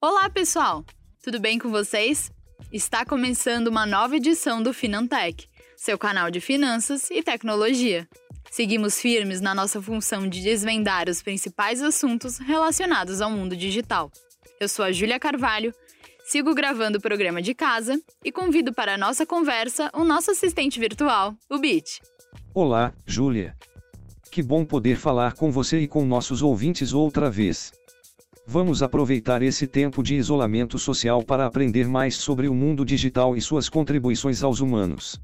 Olá, pessoal! Tudo bem com vocês? Está começando uma nova edição do Finantech, seu canal de finanças e tecnologia. Seguimos firmes na nossa função de desvendar os principais assuntos relacionados ao mundo digital. Eu sou a Júlia Carvalho, sigo gravando o programa de casa e convido para a nossa conversa o nosso assistente virtual, o Bit. Olá, Júlia. Que bom poder falar com você e com nossos ouvintes outra vez. Vamos aproveitar esse tempo de isolamento social para aprender mais sobre o mundo digital e suas contribuições aos humanos.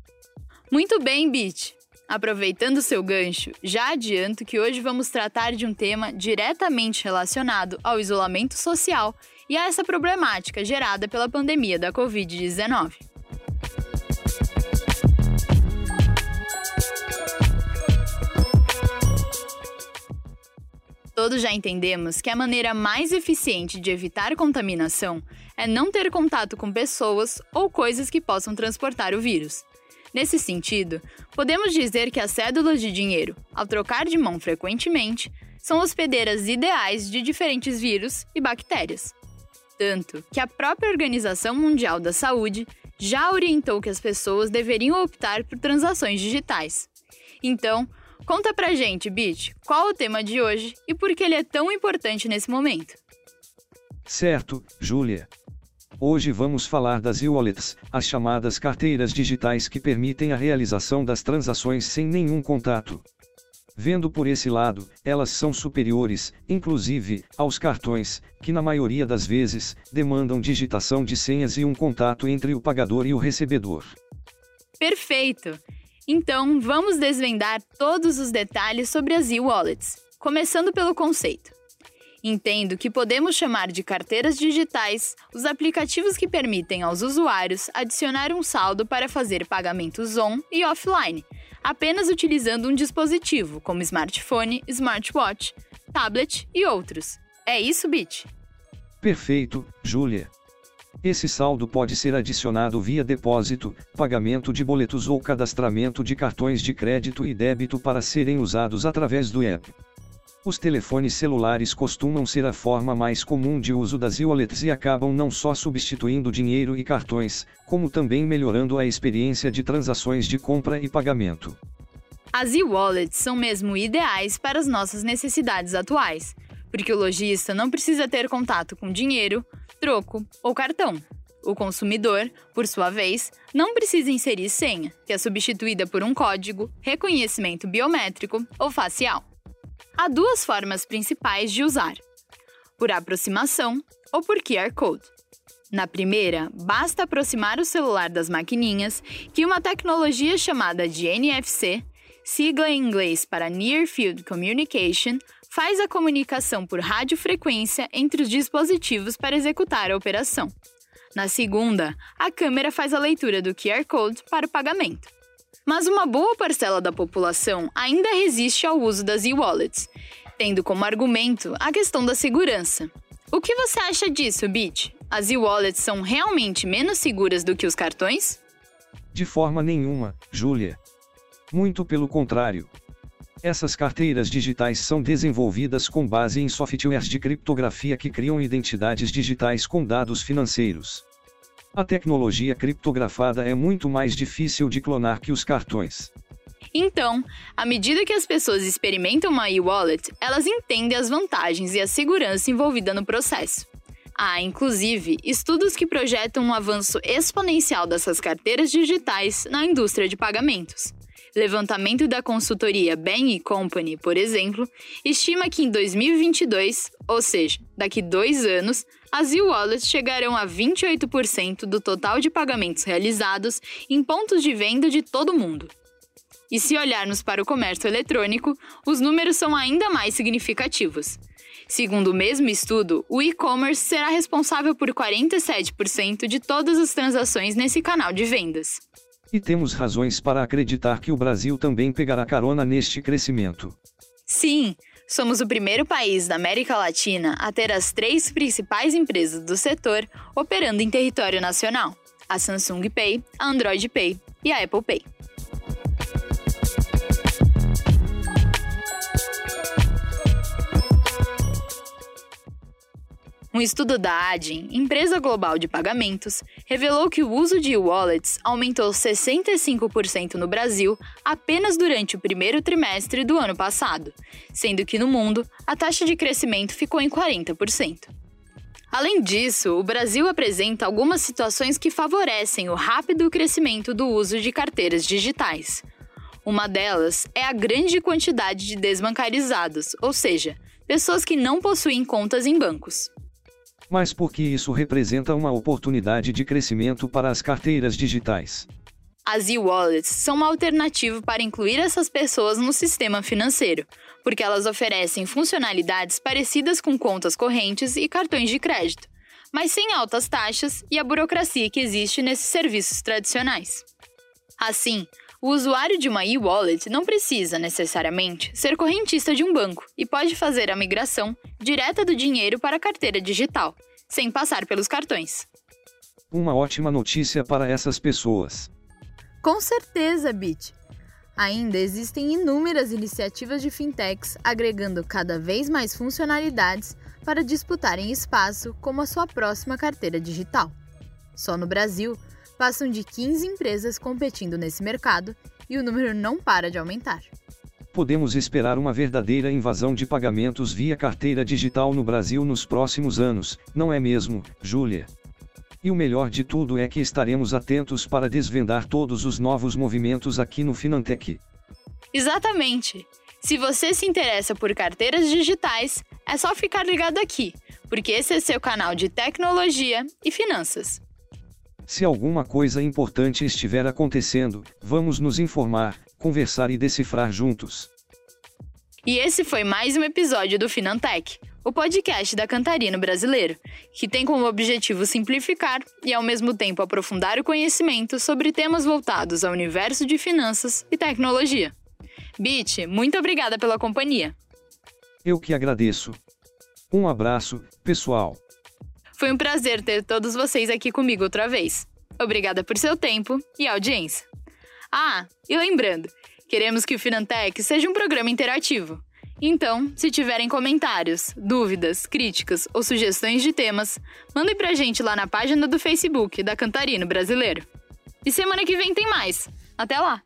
Muito bem, Bit. Aproveitando seu gancho, já adianto que hoje vamos tratar de um tema diretamente relacionado ao isolamento social e a essa problemática gerada pela pandemia da Covid-19. Todos já entendemos que a maneira mais eficiente de evitar contaminação é não ter contato com pessoas ou coisas que possam transportar o vírus. Nesse sentido, podemos dizer que as cédulas de dinheiro, ao trocar de mão frequentemente, são hospedeiras ideais de diferentes vírus e bactérias. Tanto que a própria Organização Mundial da Saúde já orientou que as pessoas deveriam optar por transações digitais. Então, Conta pra gente, Bit, qual o tema de hoje e por que ele é tão importante nesse momento. Certo, Júlia. Hoje vamos falar das e-wallets, as chamadas carteiras digitais que permitem a realização das transações sem nenhum contato. Vendo por esse lado, elas são superiores, inclusive, aos cartões, que na maioria das vezes, demandam digitação de senhas e um contato entre o pagador e o recebedor. Perfeito! Então, vamos desvendar todos os detalhes sobre as e-wallets, começando pelo conceito. Entendo que podemos chamar de carteiras digitais os aplicativos que permitem aos usuários adicionar um saldo para fazer pagamentos on e offline, apenas utilizando um dispositivo, como smartphone, smartwatch, tablet e outros. É isso, Bit? Perfeito, Júlia. Esse saldo pode ser adicionado via depósito, pagamento de boletos ou cadastramento de cartões de crédito e débito para serem usados através do app. Os telefones celulares costumam ser a forma mais comum de uso das e-wallets e acabam não só substituindo dinheiro e cartões, como também melhorando a experiência de transações de compra e pagamento. As e-wallets são mesmo ideais para as nossas necessidades atuais, porque o lojista não precisa ter contato com dinheiro, troco ou cartão. O consumidor, por sua vez, não precisa inserir senha, que é substituída por um código, reconhecimento biométrico ou facial. Há duas formas principais de usar: por aproximação ou por QR Code. Na primeira, basta aproximar o celular das maquininhas, que uma tecnologia chamada de NFC, sigla em inglês para Near Field Communication, faz a comunicação por radiofrequência entre os dispositivos para executar a operação. Na segunda, a câmera faz a leitura do QR Code para o pagamento. Mas uma boa parcela da população ainda resiste ao uso das e-wallets, tendo como argumento a questão da segurança. O que você acha disso, Bit? As e-wallets são realmente menos seguras do que os cartões? De forma nenhuma, Júlia. Muito pelo contrário. Essas carteiras digitais são desenvolvidas com base em softwares de criptografia que criam identidades digitais com dados financeiros. A tecnologia criptografada é muito mais difícil de clonar que os cartões. Então, à medida que as pessoas experimentam uma e-wallet, elas entendem as vantagens e a segurança envolvida no processo. Há, inclusive, estudos que projetam um avanço exponencial dessas carteiras digitais na indústria de pagamentos. Levantamento da consultoria Bain Company, por exemplo, estima que em 2022, ou seja, daqui dois anos, as e-wallets chegarão a 28% do total de pagamentos realizados em pontos de venda de todo o mundo. E se olharmos para o comércio eletrônico, os números são ainda mais significativos. Segundo o mesmo estudo, o e-commerce será responsável por 47% de todas as transações nesse canal de vendas. E temos razões para acreditar que o Brasil também pegará carona neste crescimento. Sim, somos o primeiro país da América Latina a ter as três principais empresas do setor operando em território nacional: a Samsung Pay, a Android Pay e a Apple Pay. Um estudo da Adyen, empresa global de pagamentos, revelou que o uso de e-wallets aumentou 65% no Brasil apenas durante o primeiro trimestre do ano passado, sendo que no mundo a taxa de crescimento ficou em 40%. Além disso, o Brasil apresenta algumas situações que favorecem o rápido crescimento do uso de carteiras digitais. Uma delas é a grande quantidade de desbancarizados, ou seja, pessoas que não possuem contas em bancos mas porque isso representa uma oportunidade de crescimento para as carteiras digitais. As e-wallets são uma alternativa para incluir essas pessoas no sistema financeiro, porque elas oferecem funcionalidades parecidas com contas correntes e cartões de crédito, mas sem altas taxas e a burocracia que existe nesses serviços tradicionais. Assim, o usuário de uma e-wallet não precisa necessariamente ser correntista de um banco e pode fazer a migração direta do dinheiro para a carteira digital, sem passar pelos cartões. Uma ótima notícia para essas pessoas. Com certeza, Bit. Ainda existem inúmeras iniciativas de fintechs agregando cada vez mais funcionalidades para disputarem espaço como a sua próxima carteira digital. Só no Brasil, Passam de 15 empresas competindo nesse mercado e o número não para de aumentar. Podemos esperar uma verdadeira invasão de pagamentos via carteira digital no Brasil nos próximos anos, não é mesmo, Júlia? E o melhor de tudo é que estaremos atentos para desvendar todos os novos movimentos aqui no Finantech. Exatamente! Se você se interessa por carteiras digitais, é só ficar ligado aqui, porque esse é seu canal de tecnologia e finanças. Se alguma coisa importante estiver acontecendo, vamos nos informar, conversar e decifrar juntos. E esse foi mais um episódio do Finantech, o podcast da Cantarino Brasileiro, que tem como objetivo simplificar e ao mesmo tempo aprofundar o conhecimento sobre temas voltados ao universo de finanças e tecnologia. Bit, muito obrigada pela companhia. Eu que agradeço. Um abraço, pessoal. Foi um prazer ter todos vocês aqui comigo outra vez. Obrigada por seu tempo e audiência. Ah, e lembrando, queremos que o Finantech seja um programa interativo. Então, se tiverem comentários, dúvidas, críticas ou sugestões de temas, mandem pra gente lá na página do Facebook da Cantarino Brasileiro. E semana que vem tem mais. Até lá!